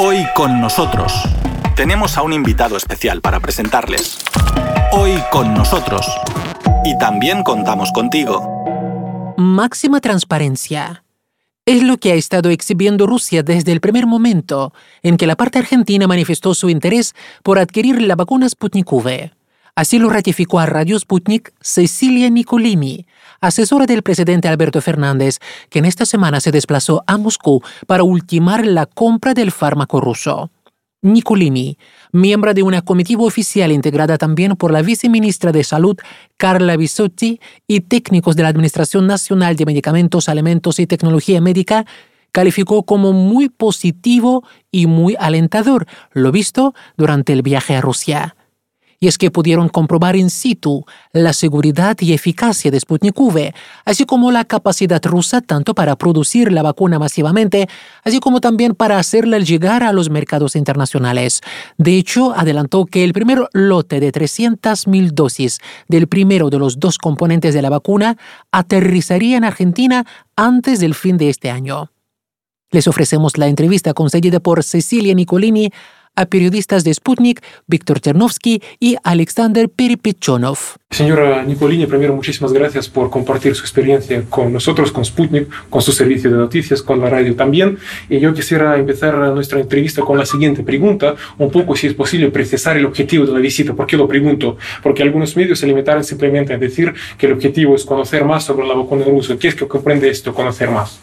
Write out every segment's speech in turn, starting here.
Hoy con nosotros tenemos a un invitado especial para presentarles. Hoy con nosotros. Y también contamos contigo. Máxima transparencia. Es lo que ha estado exhibiendo Rusia desde el primer momento en que la parte argentina manifestó su interés por adquirir la vacuna Sputnik V. Así lo ratificó a Radio Sputnik Cecilia Nicolini, asesora del presidente Alberto Fernández, que en esta semana se desplazó a Moscú para ultimar la compra del fármaco ruso. Nicolini, miembro de una comitiva oficial integrada también por la viceministra de Salud, Carla Bisotti, y técnicos de la Administración Nacional de Medicamentos, Alimentos y Tecnología Médica, calificó como muy positivo y muy alentador lo visto durante el viaje a Rusia y es que pudieron comprobar in situ la seguridad y eficacia de Sputnik V, así como la capacidad rusa tanto para producir la vacuna masivamente, así como también para hacerla llegar a los mercados internacionales. De hecho, adelantó que el primer lote de 300.000 dosis del primero de los dos componentes de la vacuna aterrizaría en Argentina antes del fin de este año. Les ofrecemos la entrevista concedida por Cecilia Nicolini a periodistas de Sputnik, Víctor Ternovsky y Alexander Peripichonov. Señora Nicolini, primero muchísimas gracias por compartir su experiencia con nosotros, con Sputnik, con su servicio de noticias, con la radio también. Y yo quisiera empezar nuestra entrevista con la siguiente pregunta, un poco si es posible precisar el objetivo de la visita. ¿Por qué lo pregunto? Porque algunos medios se limitaron simplemente a decir que el objetivo es conocer más sobre la vacuna rusa. ¿Qué es que comprende esto, conocer más?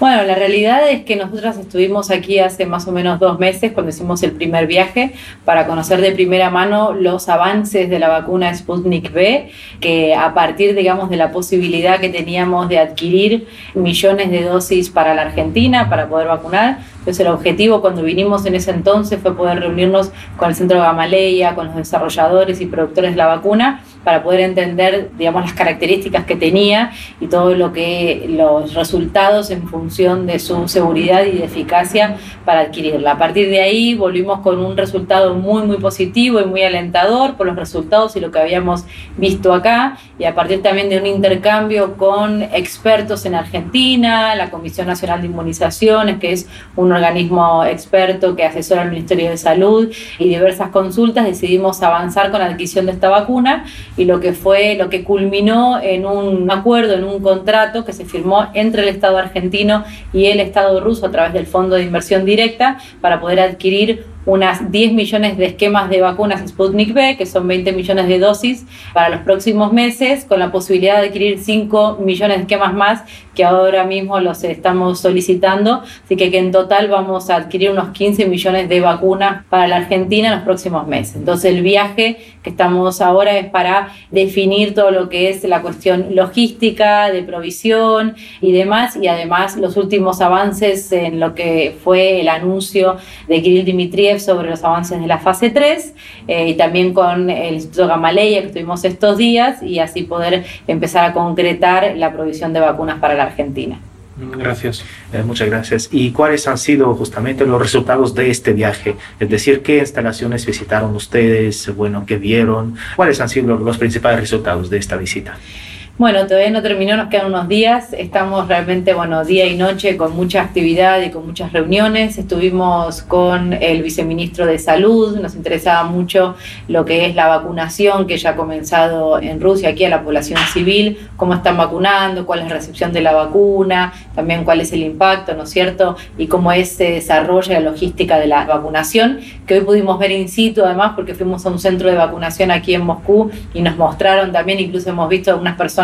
Bueno, la realidad es que nosotros estuvimos aquí hace más o menos dos meses cuando hicimos el primer viaje para conocer de primera mano los avances de la vacuna Sputnik V, que a partir, digamos, de la posibilidad que teníamos de adquirir millones de dosis para la Argentina para poder vacunar, entonces el objetivo cuando vinimos en ese entonces fue poder reunirnos con el Centro Gamaleya, con los desarrolladores y productores de la vacuna para poder entender, digamos, las características que tenía y todo lo que los resultados en función de su seguridad y de eficacia para adquirirla. A partir de ahí volvimos con un resultado muy muy positivo y muy alentador por los resultados y lo que habíamos visto acá y a partir también de un intercambio con expertos en Argentina, la Comisión Nacional de Inmunizaciones, que es un organismo experto que asesora al Ministerio de Salud y diversas consultas, decidimos avanzar con la adquisición de esta vacuna y lo que fue, lo que culminó en un acuerdo, en un contrato que se firmó entre el Estado argentino y el Estado ruso a través del Fondo de Inversión Directa para poder adquirir unas 10 millones de esquemas de vacunas Sputnik V, que son 20 millones de dosis para los próximos meses, con la posibilidad de adquirir 5 millones de esquemas más que ahora mismo los estamos solicitando, así que, que en total vamos a adquirir unos 15 millones de vacunas para la Argentina en los próximos meses. Entonces el viaje que estamos ahora es para definir todo lo que es la cuestión logística, de provisión y demás, y además los últimos avances en lo que fue el anuncio de Kirill Sobre los avances de la fase 3 eh, y también con el Instituto Gamaleya que tuvimos estos días y así poder empezar a concretar la provisión de vacunas para la Argentina. Gracias. Eh, muchas gracias. ¿Y cuáles han sido justamente los resultados de este viaje? Es decir, ¿qué instalaciones visitaron ustedes? Bueno, ¿qué vieron? ¿Cuáles han sido los principales resultados de esta visita? Bueno, todavía no terminó, nos quedan unos días. Estamos realmente, bueno, día y noche con mucha actividad y con muchas reuniones. Estuvimos con el viceministro de Salud, nos interesaba mucho lo que es la vacunación que ya ha comenzado en Rusia, aquí a la población civil, cómo están vacunando, cuál es la recepción de la vacuna, también cuál es el impacto, ¿no es cierto? Y cómo se desarrolla la logística de la vacunación, que hoy pudimos ver in situ, además, porque fuimos a un centro de vacunación aquí en Moscú y nos mostraron también, incluso hemos visto algunas personas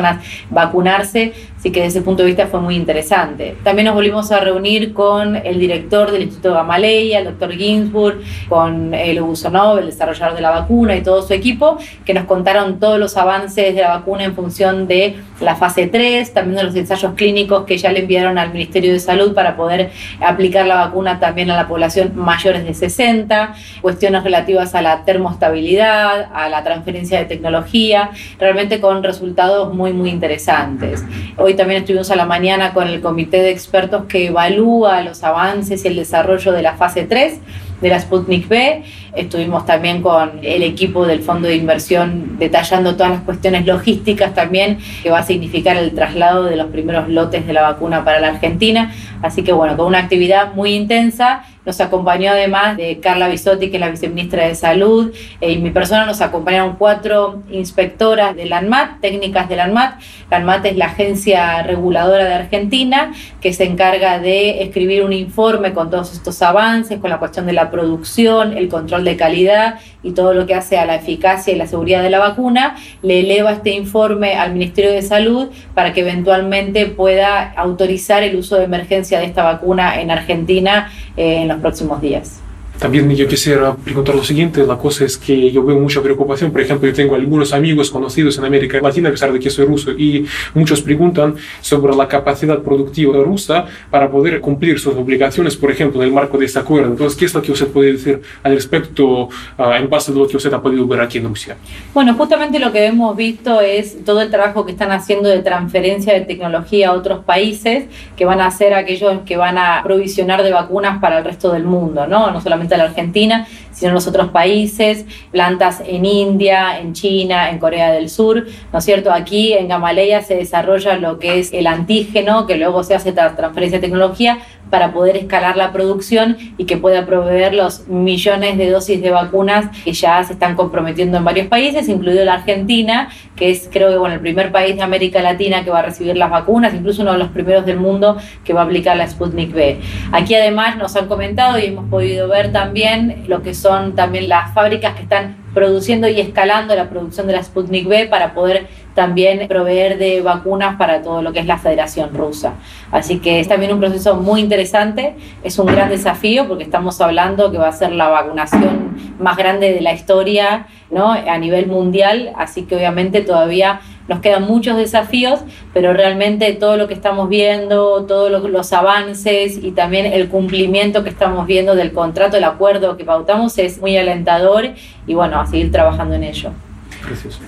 vacunarse, así que desde ese punto de vista fue muy interesante. También nos volvimos a reunir con el director del Instituto Gamaleya, el doctor Ginsburg, con el Usonov, el desarrollador de la vacuna y todo su equipo, que nos contaron todos los avances de la vacuna en función de la fase 3, también de los ensayos clínicos que ya le enviaron al Ministerio de Salud para poder aplicar la vacuna también a la población mayores de 60, cuestiones relativas a la termostabilidad, a la transferencia de tecnología, realmente con resultados muy muy, interesantes. Hoy también estuvimos a la mañana con el comité de expertos que evalúa los avances y el desarrollo de la fase 3 de la Sputnik B. Estuvimos también con el equipo del fondo de inversión detallando todas las cuestiones logísticas también que va a significar el traslado de los primeros lotes de la vacuna para la Argentina. Así que bueno, con una actividad muy intensa nos acompañó además de Carla Bisotti, que es la viceministra de Salud, eh, y mi persona nos acompañaron cuatro inspectoras del ANMAT, técnicas del ANMAT. La ANMAT es la agencia reguladora de Argentina que se encarga de escribir un informe con todos estos avances, con la cuestión de la producción, el control de calidad y todo lo que hace a la eficacia y la seguridad de la vacuna. Le eleva este informe al Ministerio de Salud para que eventualmente pueda autorizar el uso de emergencia de esta vacuna en Argentina eh, en los próximos días. También yo quisiera preguntar lo siguiente, la cosa es que yo veo mucha preocupación, por ejemplo, yo tengo algunos amigos conocidos en América Latina, a pesar de que soy ruso, y muchos preguntan sobre la capacidad productiva rusa para poder cumplir sus obligaciones, por ejemplo, en el marco de este acuerdo. Entonces, ¿qué es lo que usted puede decir al respecto uh, en base a lo que usted ha podido ver aquí en Rusia? Bueno, justamente lo que hemos visto es todo el trabajo que están haciendo de transferencia de tecnología a otros países, que van a ser aquellos que van a provisionar de vacunas para el resto del mundo, ¿no? No solamente de la Argentina, sino en los otros países, plantas en India, en China, en Corea del Sur, ¿no es cierto? Aquí en Gamaleya se desarrolla lo que es el antígeno, que luego se hace transferencia de tecnología para poder escalar la producción y que pueda proveer los millones de dosis de vacunas que ya se están comprometiendo en varios países, incluido la Argentina, que es creo que bueno, el primer país de América Latina que va a recibir las vacunas, incluso uno de los primeros del mundo que va a aplicar la Sputnik B. Aquí además nos han comentado y hemos podido ver también lo que son también las fábricas que están produciendo y escalando la producción de la Sputnik B para poder también proveer de vacunas para todo lo que es la Federación Rusa. Así que es también un proceso muy interesante, es un gran desafío porque estamos hablando que va a ser la vacunación más grande de la historia ¿no? a nivel mundial, así que obviamente todavía nos quedan muchos desafíos, pero realmente todo lo que estamos viendo, todos los avances y también el cumplimiento que estamos viendo del contrato, el acuerdo que pautamos es muy alentador y bueno, a seguir trabajando en ello.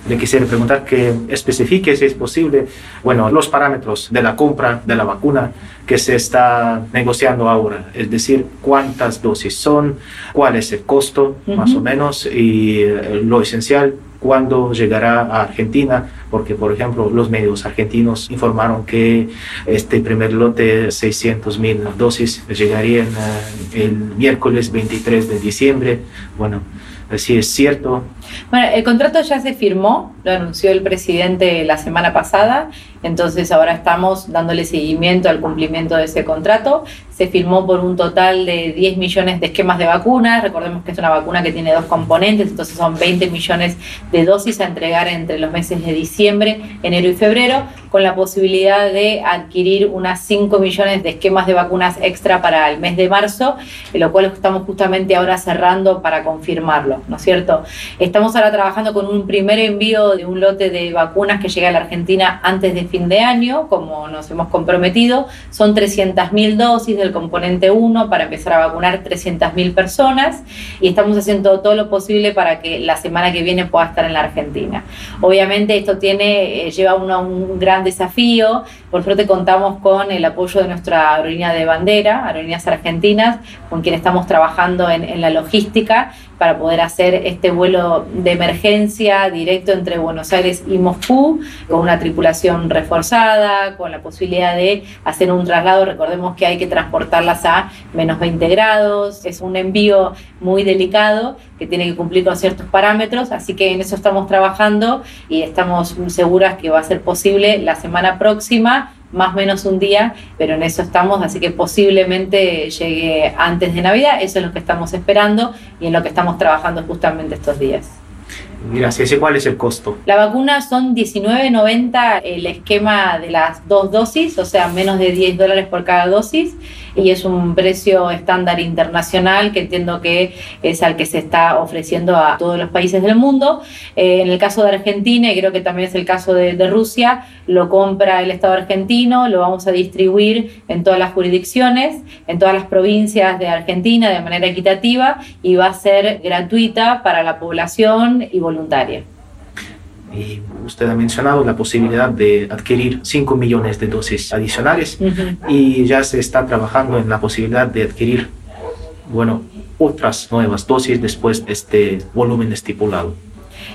Le quisiera preguntar que especifique, si es posible, bueno, los parámetros de la compra de la vacuna que se está negociando ahora, es decir, cuántas dosis son, cuál es el costo, más o menos, y eh, lo esencial, cuándo llegará a Argentina, porque por ejemplo los medios argentinos informaron que este primer lote de 600 mil dosis llegarían eh, el miércoles 23 de diciembre. Bueno, si es cierto. Bueno, el contrato ya se firmó, lo anunció el presidente la semana pasada, entonces ahora estamos dándole seguimiento al cumplimiento de ese contrato. Se firmó por un total de 10 millones de esquemas de vacunas. Recordemos que es una vacuna que tiene dos componentes, entonces son 20 millones de dosis a entregar entre los meses de diciembre, enero y febrero, con la posibilidad de adquirir unas 5 millones de esquemas de vacunas extra para el mes de marzo, lo cual estamos justamente ahora cerrando para confirmarlo, ¿no es cierto? Estamos ahora trabajando con un primer envío de un lote de vacunas que llega a la Argentina antes de fin de año, como nos hemos comprometido. Son 300.000 dosis del componente 1 para empezar a vacunar 300.000 personas y estamos haciendo todo lo posible para que la semana que viene pueda estar en la Argentina. Obviamente esto tiene, eh, lleva un gran desafío, por suerte contamos con el apoyo de nuestra aerolínea de bandera, Aerolíneas Argentinas, con quien estamos trabajando en, en la logística para poder hacer este vuelo de emergencia directo entre Buenos Aires y Moscú, con una tripulación reforzada, con la posibilidad de hacer un traslado. Recordemos que hay que transportarlas a menos 20 grados, es un envío muy delicado que tiene que cumplir con ciertos parámetros, así que en eso estamos trabajando y estamos seguras que va a ser posible la semana próxima más o menos un día, pero en eso estamos, así que posiblemente llegue antes de Navidad, eso es lo que estamos esperando y en lo que estamos trabajando justamente estos días. Gracias. ¿Y cuál es el costo? La vacuna son 19.90 el esquema de las dos dosis, o sea, menos de 10 dólares por cada dosis y es un precio estándar internacional que entiendo que es al que se está ofreciendo a todos los países del mundo. Eh, en el caso de Argentina, y creo que también es el caso de, de Rusia, lo compra el Estado argentino, lo vamos a distribuir en todas las jurisdicciones, en todas las provincias de Argentina de manera equitativa y va a ser gratuita para la población y voluntaria. Y usted ha mencionado la posibilidad de adquirir 5 millones de dosis adicionales y ya se está trabajando en la posibilidad de adquirir, bueno, otras nuevas dosis después de este volumen estipulado.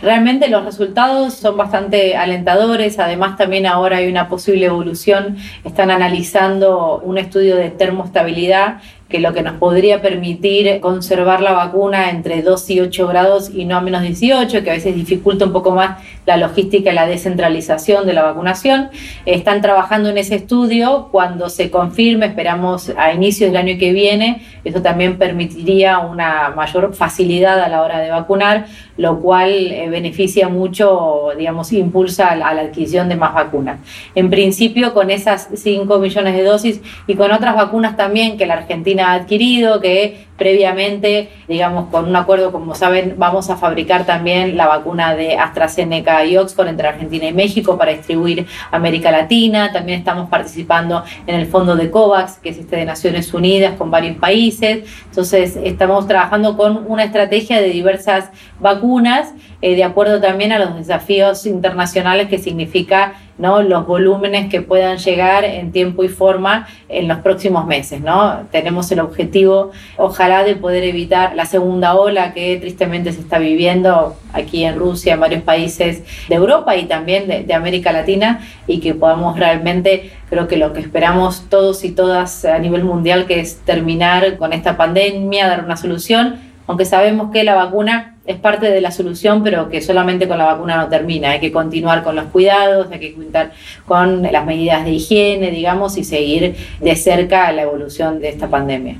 Realmente los resultados son bastante alentadores, además también ahora hay una posible evolución, están analizando un estudio de termostabilidad que lo que nos podría permitir conservar la vacuna entre 2 y 8 grados y no a menos 18, que a veces dificulta un poco más la logística y la descentralización de la vacunación. Están trabajando en ese estudio. Cuando se confirme, esperamos a inicios del año que viene, eso también permitiría una mayor facilidad a la hora de vacunar, lo cual eh, beneficia mucho, digamos, impulsa a la adquisición de más vacunas. En principio, con esas 5 millones de dosis y con otras vacunas también que la Argentina ha adquirido, que previamente, digamos, con un acuerdo, como saben, vamos a fabricar también la vacuna de AstraZeneca y Oxford entre Argentina y México para distribuir América Latina. También estamos participando en el fondo de COVAX, que es este de Naciones Unidas, con varios países. Entonces, estamos trabajando con una estrategia de diversas vacunas, eh, de acuerdo también a los desafíos internacionales que significa ¿no? los volúmenes que puedan llegar en tiempo y forma en los próximos meses. ¿no? Tenemos el objetivo, ojalá, de poder evitar la segunda ola que tristemente se está viviendo aquí en Rusia, en varios países de Europa y también de, de América Latina, y que podamos realmente, creo que lo que esperamos todos y todas a nivel mundial, que es terminar con esta pandemia, dar una solución, aunque sabemos que la vacuna es parte de la solución, pero que solamente con la vacuna no termina. Hay que continuar con los cuidados, hay que contar con las medidas de higiene, digamos, y seguir de cerca la evolución de esta pandemia.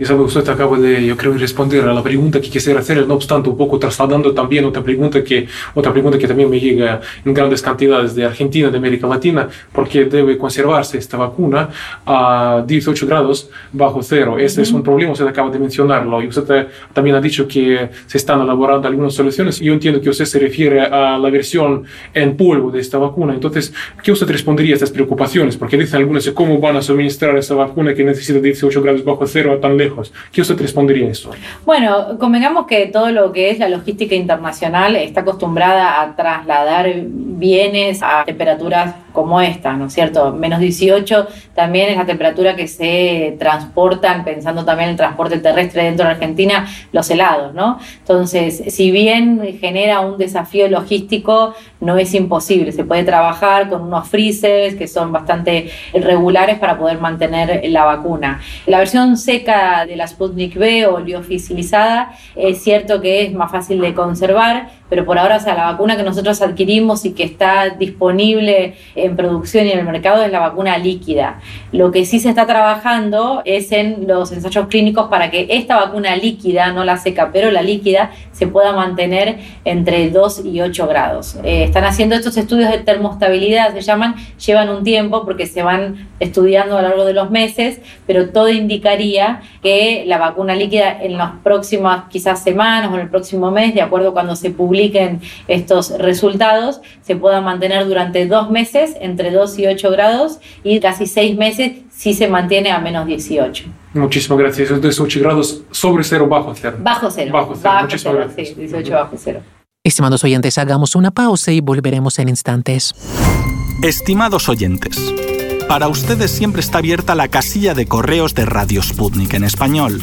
Isabel, usted acaba de, yo creo, responder a la pregunta que quisiera hacer, no obstante, un poco trasladando también otra pregunta que, otra pregunta que también me llega en grandes cantidades de Argentina, de América Latina, porque debe conservarse esta vacuna a 18 grados bajo cero. Ese es un problema, usted acaba de mencionarlo, y usted también ha dicho que se están elaborando algunas soluciones, y yo entiendo que usted se refiere a la versión en polvo de esta vacuna. Entonces, ¿qué usted respondería a estas preocupaciones? Porque dicen algunos, ¿cómo van a suministrar esta vacuna que necesita 18 grados bajo cero tan lejos? ¿Qué usted respondería a eso? Bueno, convengamos que todo lo que es la logística internacional está acostumbrada a trasladar bienes a temperaturas como esta, ¿no es cierto? Menos 18 también es la temperatura que se transportan, pensando también en el transporte terrestre dentro de Argentina, los helados, ¿no? Entonces, si bien genera un desafío logístico, no es imposible. Se puede trabajar con unos freezers que son bastante regulares para poder mantener la vacuna. La versión seca de la Sputnik V o liofilizada es cierto que es más fácil de conservar, pero por ahora, o sea, la vacuna que nosotros adquirimos y que está disponible en producción y en el mercado es la vacuna líquida. Lo que sí se está trabajando es en los ensayos clínicos para que esta vacuna líquida, no la seca, pero la líquida, se pueda mantener entre 2 y 8 grados. Eh, están haciendo estos estudios de termostabilidad, se llaman, llevan un tiempo porque se van estudiando a lo largo de los meses, pero todo indicaría que la vacuna líquida en las próximas quizás semanas o en el próximo mes, de acuerdo a cuando se publiquen estos resultados, se pueda mantener durante dos meses entre 2 y 8 grados y casi seis meses si se mantiene a menos 18. Muchísimas gracias. Es 18 grados sobre cero, bajo cero. Bajo cero. Bajo cero. Muchísimas gracias. Sí, 18 bajo cero. Estimados oyentes, hagamos una pausa y volveremos en instantes. Estimados oyentes, para ustedes siempre está abierta la casilla de correos de Radio Sputnik en español.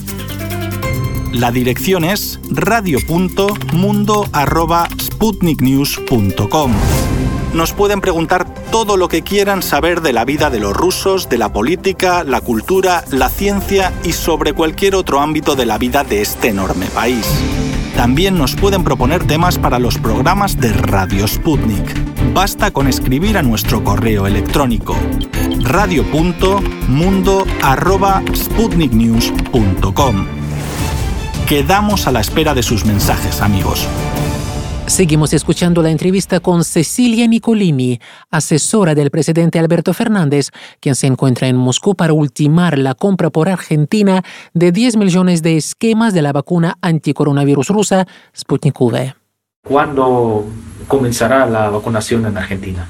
La dirección es radio.mundo.sputniknews.com. Nos pueden preguntar todo lo que quieran saber de la vida de los rusos, de la política, la cultura, la ciencia y sobre cualquier otro ámbito de la vida de este enorme país. También nos pueden proponer temas para los programas de Radio Sputnik. Basta con escribir a nuestro correo electrónico radio.mundo.sputniknews.com. Quedamos a la espera de sus mensajes, amigos. Seguimos escuchando la entrevista con Cecilia Nicolini, asesora del presidente Alberto Fernández, quien se encuentra en Moscú para ultimar la compra por Argentina de 10 millones de esquemas de la vacuna anticoronavirus rusa Sputnik V. ¿Cuándo comenzará la vacunación en Argentina?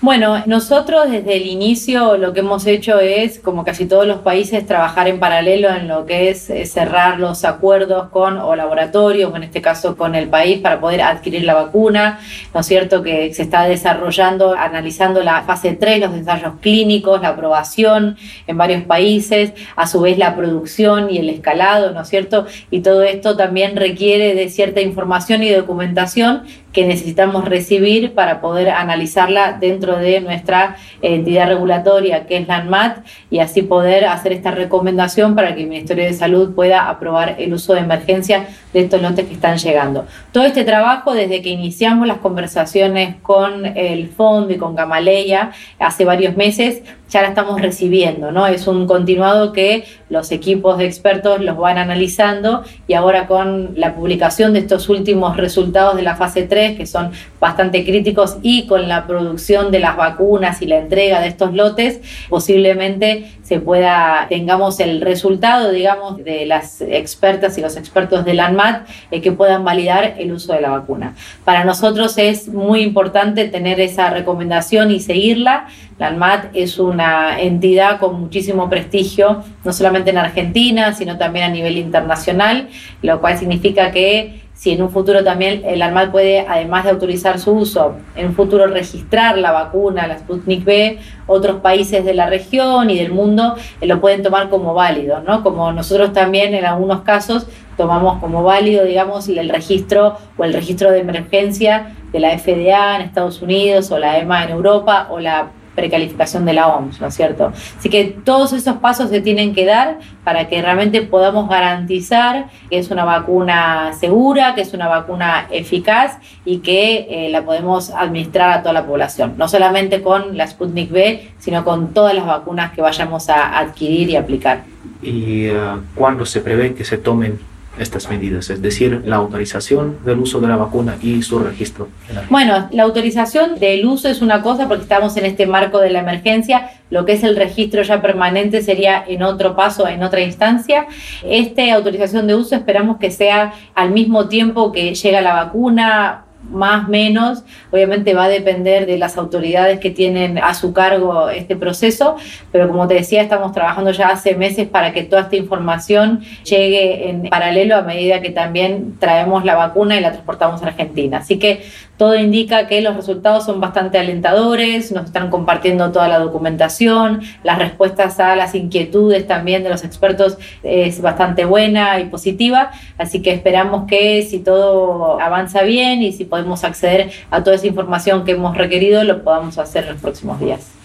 Bueno, nosotros desde el inicio lo que hemos hecho es, como casi todos los países, trabajar en paralelo en lo que es cerrar los acuerdos con o laboratorios, en este caso con el país, para poder adquirir la vacuna. ¿No es cierto que se está desarrollando, analizando la fase 3, los ensayos clínicos, la aprobación en varios países, a su vez la producción y el escalado, ¿no es cierto? Y todo esto también requiere de cierta información y documentación que necesitamos recibir para poder analizarla dentro de nuestra entidad regulatoria, que es la ANMAT, y así poder hacer esta recomendación para que el Ministerio de Salud pueda aprobar el uso de emergencia de estos lotes que están llegando. Todo este trabajo, desde que iniciamos las conversaciones con el fondo y con Gamaleya hace varios meses, ya la estamos recibiendo, ¿no? Es un continuado que los equipos de expertos los van analizando y ahora con la publicación de estos últimos resultados de la fase 3, que son bastante críticos, y con la producción de las vacunas y la entrega de estos lotes, posiblemente se pueda, tengamos el resultado, digamos, de las expertas y los expertos del ANMAT eh, que puedan validar el uso de la vacuna. Para nosotros es muy importante tener esa recomendación y seguirla. La ANMAT es una entidad con muchísimo prestigio, no solamente en Argentina, sino también a nivel internacional, lo cual significa que si en un futuro también el ANMAT puede, además de autorizar su uso, en un futuro registrar la vacuna, la Sputnik V, otros países de la región y del mundo eh, lo pueden tomar como válido, ¿no? Como nosotros también en algunos casos tomamos como válido, digamos, el registro o el registro de emergencia de la FDA en Estados Unidos o la EMA en Europa o la precalificación de la OMS, ¿no es cierto? Así que todos esos pasos se tienen que dar para que realmente podamos garantizar que es una vacuna segura, que es una vacuna eficaz y que eh, la podemos administrar a toda la población, no solamente con la Sputnik V, sino con todas las vacunas que vayamos a adquirir y aplicar. ¿Y uh, cuándo se prevé que se tomen estas medidas, es decir, la autorización del uso de la vacuna y su registro. Bueno, la autorización del uso es una cosa porque estamos en este marco de la emergencia, lo que es el registro ya permanente sería en otro paso, en otra instancia. Esta autorización de uso esperamos que sea al mismo tiempo que llega la vacuna, más menos, obviamente va a depender de las autoridades que tienen a su cargo este proceso, pero como te decía, estamos trabajando ya hace meses para que toda esta información llegue en paralelo a medida que también traemos la vacuna y la transportamos a Argentina. Así que todo indica que los resultados son bastante alentadores, nos están compartiendo toda la documentación, las respuestas a las inquietudes también de los expertos es bastante buena y positiva, así que esperamos que si todo avanza bien y si podemos acceder a toda esa información que hemos requerido, lo podamos hacer en los próximos días.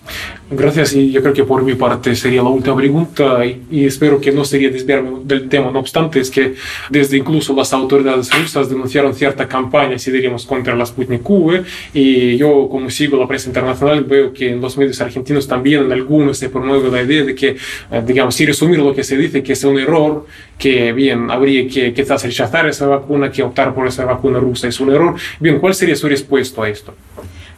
Gracias y yo creo que por mi parte sería la última pregunta y, espero que no sería desviarme del tema. No obstante, es que desde incluso las autoridades rusas denunciaron cierta campaña, si diríamos, contra la Sputnik V y yo como sigo la prensa internacional veo que en los medios argentinos también en algunos se promueve la idea de que, eh, digamos, si resumir lo que se dice, que es un error, que bien, habría que quizás rechazar esa vacuna, que optar por esa vacuna rusa es un error. Bien, ¿cuál sería su respuesta a esto?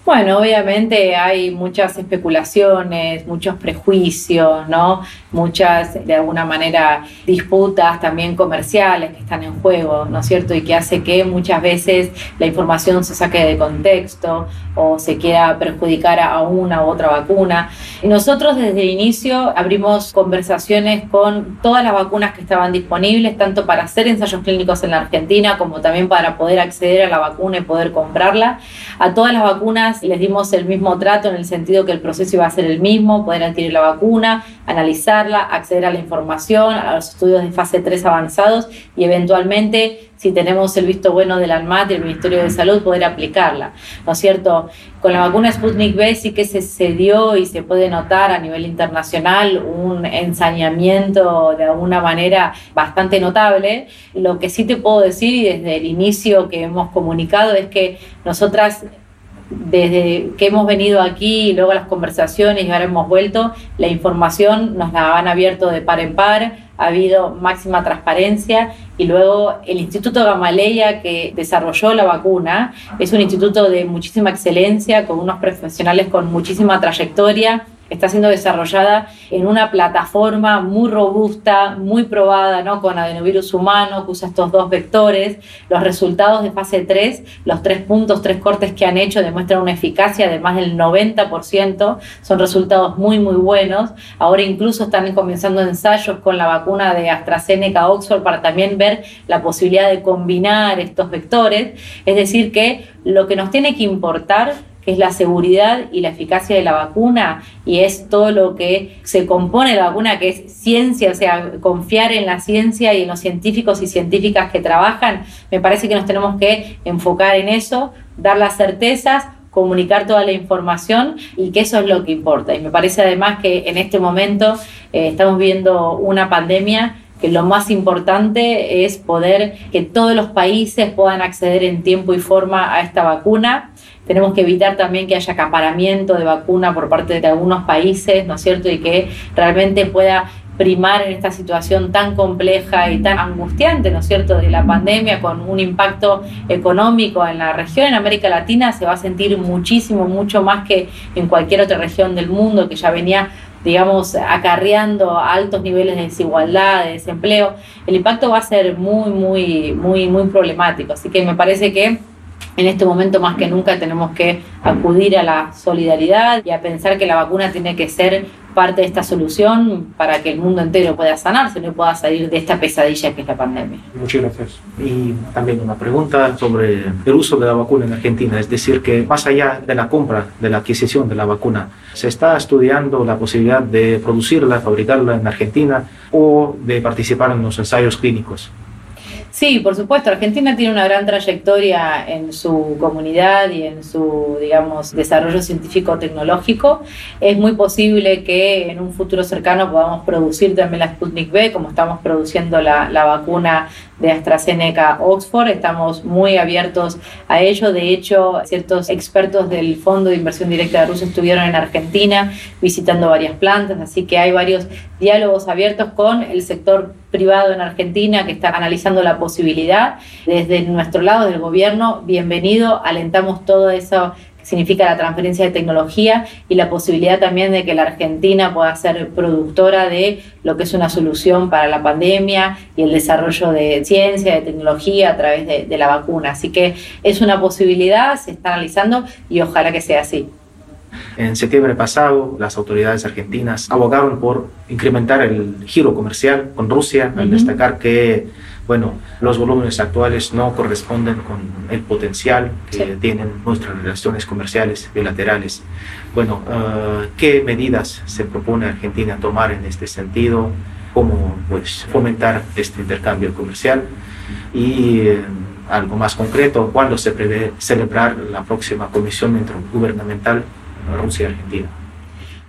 Bueno, obviamente hay muchas especulaciones, muchos prejuicios, ¿no? Muchas, de alguna manera, disputas también comerciales que están en juego, ¿no es cierto? Y que hace que muchas veces la información se saque de contexto o se quiera perjudicar a una u otra vacuna. Nosotros desde el inicio abrimos conversaciones con todas las vacunas que estaban disponibles, tanto para hacer ensayos clínicos en la Argentina como también para poder acceder a la vacuna y poder comprarla. A todas las vacunas les dimos el mismo trato en el sentido que el proceso iba a ser el mismo, poder adquirir la vacuna, analizarla, acceder a la información, a los estudios de fase 3 avanzados y eventualmente, si tenemos el visto bueno del ANMAT y el Ministerio de Salud, poder aplicarla. ¿No es cierto? Con la vacuna Sputnik V sí que se, se dio y se puede notar a nivel internacional un ensañamiento de alguna manera bastante notable. Lo que sí te puedo decir y desde el inicio que hemos comunicado es que nosotras desde que hemos venido aquí y luego las conversaciones y ahora hemos vuelto, la información nos la han abierto de par en par, ha habido máxima transparencia y luego el Instituto Gamaleya que desarrolló la vacuna es un instituto de muchísima excelencia, con unos profesionales con muchísima trayectoria está siendo desarrollada en una plataforma muy robusta, muy probada, ¿no? con adenovirus humano, que usa estos dos vectores. Los resultados de fase 3, los tres puntos, tres cortes que han hecho demuestran una eficacia de más del 90%, son resultados muy, muy buenos. Ahora incluso están comenzando ensayos con la vacuna de AstraZeneca Oxford para también ver la posibilidad de combinar estos vectores. Es decir, que lo que nos tiene que importar que es la seguridad y la eficacia de la vacuna y es todo lo que se compone de vacuna, que es ciencia, o sea, confiar en la ciencia y en los científicos y científicas que trabajan, me parece que nos tenemos que enfocar en eso, dar las certezas, comunicar toda la información y que eso es lo que importa. Y me parece además que en este momento eh, estamos viendo una pandemia que lo más importante es poder que todos los países puedan acceder en tiempo y forma a esta vacuna tenemos que evitar también que haya acaparamiento de vacuna por parte de algunos países, ¿no es cierto? Y que realmente pueda primar en esta situación tan compleja y tan angustiante, ¿no es cierto?, de la pandemia con un impacto económico en la región, en América Latina, se va a sentir muchísimo, mucho más que en cualquier otra región del mundo que ya venía digamos, acarreando altos niveles de desigualdad, de desempleo, el impacto va a ser muy, muy, muy, muy problemático. Así que me parece que en este momento más que nunca tenemos que acudir a la solidaridad y a pensar que la vacuna tiene que ser parte de esta solución para que el mundo entero pueda sanarse y pueda salir de esta pesadilla que es la pandemia. Muchas gracias. Y también una pregunta sobre el uso de la vacuna en Argentina, es decir, que más allá de la compra, de la adquisición de la vacuna, se está estudiando la posibilidad de producirla, fabricarla en Argentina o de participar en los ensayos clínicos. Sí, por supuesto. Argentina tiene una gran trayectoria en su comunidad y en su, digamos, desarrollo científico-tecnológico. Es muy posible que en un futuro cercano podamos producir también la Sputnik B, como estamos produciendo la, la vacuna de AstraZeneca Oxford. Estamos muy abiertos a ello. De hecho, ciertos expertos del Fondo de Inversión Directa de Rusia estuvieron en Argentina visitando varias plantas, así que hay varios diálogos abiertos con el sector privado en Argentina que está analizando la posibilidad. Desde nuestro lado del gobierno, bienvenido, alentamos todo eso que significa la transferencia de tecnología y la posibilidad también de que la Argentina pueda ser productora de lo que es una solución para la pandemia y el desarrollo de ciencia, de tecnología a través de, de la vacuna. Así que es una posibilidad, se está analizando y ojalá que sea así. En septiembre pasado, las autoridades argentinas abogaron por incrementar el giro comercial con Rusia, al destacar que bueno, los volúmenes actuales no corresponden con el potencial que tienen nuestras relaciones comerciales bilaterales. Bueno, uh, ¿qué medidas se propone Argentina tomar en este sentido? ¿Cómo pues, fomentar este intercambio comercial? Y eh, algo más concreto, ¿cuándo se prevé celebrar la próxima comisión intergubernamental Rusia-Argentina?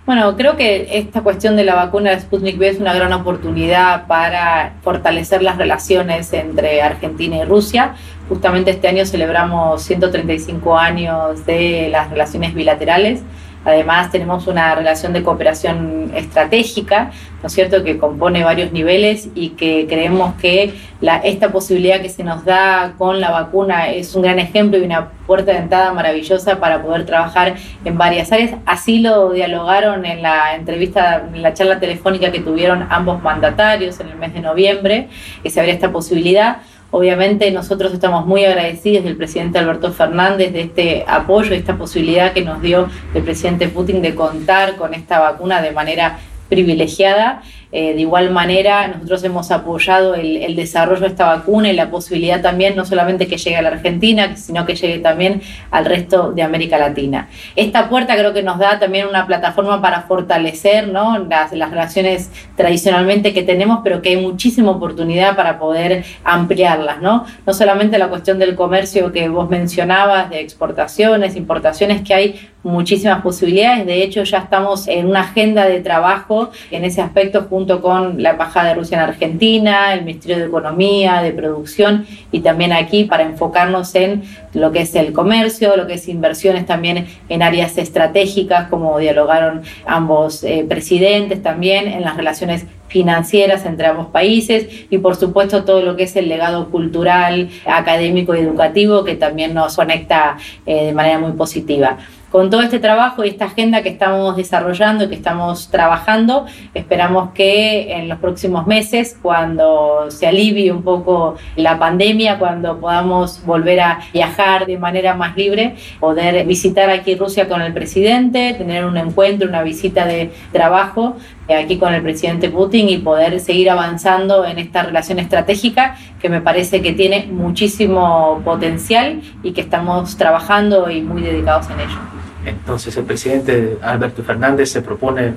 Bueno, creo que esta cuestión de la vacuna de Sputnik V es una gran oportunidad para fortalecer las relaciones entre Argentina y Rusia. Justamente este año celebramos 135 años de las relaciones bilaterales Además, tenemos una relación de cooperación estratégica, ¿no es cierto?, que compone varios niveles y que creemos que la, esta posibilidad que se nos da con la vacuna es un gran ejemplo y una puerta de entrada maravillosa para poder trabajar en varias áreas. Así lo dialogaron en la entrevista, en la charla telefónica que tuvieron ambos mandatarios en el mes de noviembre, que se abría esta posibilidad. Obviamente nosotros estamos muy agradecidos del presidente Alberto Fernández de este apoyo, esta posibilidad que nos dio el presidente Putin de contar con esta vacuna de manera privilegiada eh, de igual manera, nosotros hemos apoyado el, desarrollo de esta vacuna y la posibilidad también no solamente que llegue a la Argentina, sino que llegue también al resto de América Latina. Esta puerta creo que nos da también una plataforma para fortalecer ¿no? las, las relaciones tradicionalmente que tenemos, pero que hay muchísima oportunidad para poder ampliarlas. ¿no? no solamente la cuestión del comercio que vos mencionabas, de exportaciones, importaciones, que hay muchísimas posibilidades. De hecho, ya estamos en una agenda de trabajo en ese aspecto junto con la Embajada de Rusia en Argentina, el Ministerio de Economía, de Producción y también aquí para enfocarnos en lo que es el comercio, lo que es inversiones también en áreas estratégicas, como dialogaron ambos eh, presidentes también, en las relaciones financieras entre ambos países y por supuesto todo lo que es el legado cultural, académico y educativo que también nos conecta eh, de manera muy positiva. Con todo este trabajo y esta agenda que estamos desarrollando y que estamos trabajando, esperamos que en los próximos meses, cuando se alivie un poco la pandemia, cuando podamos volver a viajar de manera más libre, poder visitar aquí Rusia con el presidente, tener un encuentro, una visita de trabajo aquí con el presidente Putin y poder seguir avanzando en esta relación estratégica que me parece que tiene muchísimo potencial y que estamos trabajando y muy dedicados en ello. Entonces el presidente Alberto Fernández se propone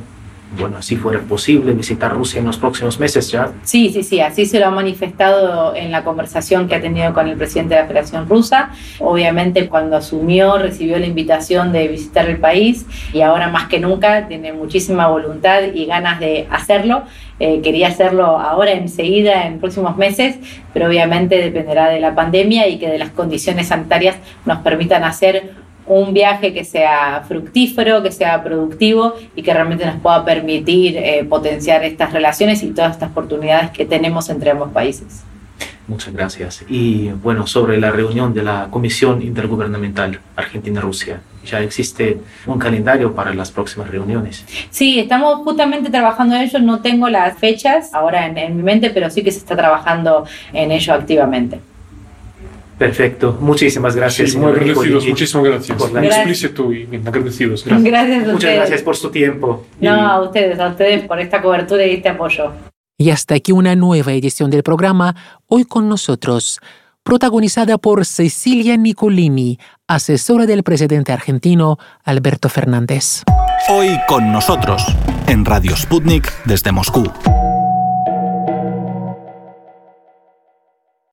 bueno, si fuera posible, visitar Rusia en los próximos meses ya. Sí, sí, sí, así se lo ha manifestado en la conversación que ha tenido con el presidente de la Federación Rusa. Obviamente cuando asumió recibió la invitación de visitar el país y ahora más que nunca tiene muchísima voluntad y ganas de hacerlo. Eh, quería hacerlo ahora, enseguida, en próximos meses, pero obviamente dependerá de la pandemia y que de las condiciones sanitarias nos permitan hacer un viaje que sea fructífero, que sea productivo y que realmente nos pueda permitir eh, potenciar estas relaciones y todas estas oportunidades que tenemos entre ambos países. Muchas gracias. Y bueno, sobre la reunión de la Comisión Intergubernamental Argentina-Rusia, ¿ya existe un calendario para las próximas reuniones? Sí, estamos justamente trabajando en ello. No tengo las fechas ahora en, en mi mente, pero sí que se está trabajando en ello activamente. Perfecto, muchísimas gracias. Sí, muy agradecidos, muchísimas gracias. Por la explícito y bien agradecidos. Gracias. gracias a Muchas gracias por su tiempo. No, a ustedes, a ustedes por esta cobertura y este apoyo. Y hasta aquí una nueva edición del programa, hoy con nosotros, protagonizada por Cecilia Nicolini, asesora del presidente argentino Alberto Fernández. Hoy con nosotros, en Radio Sputnik desde Moscú.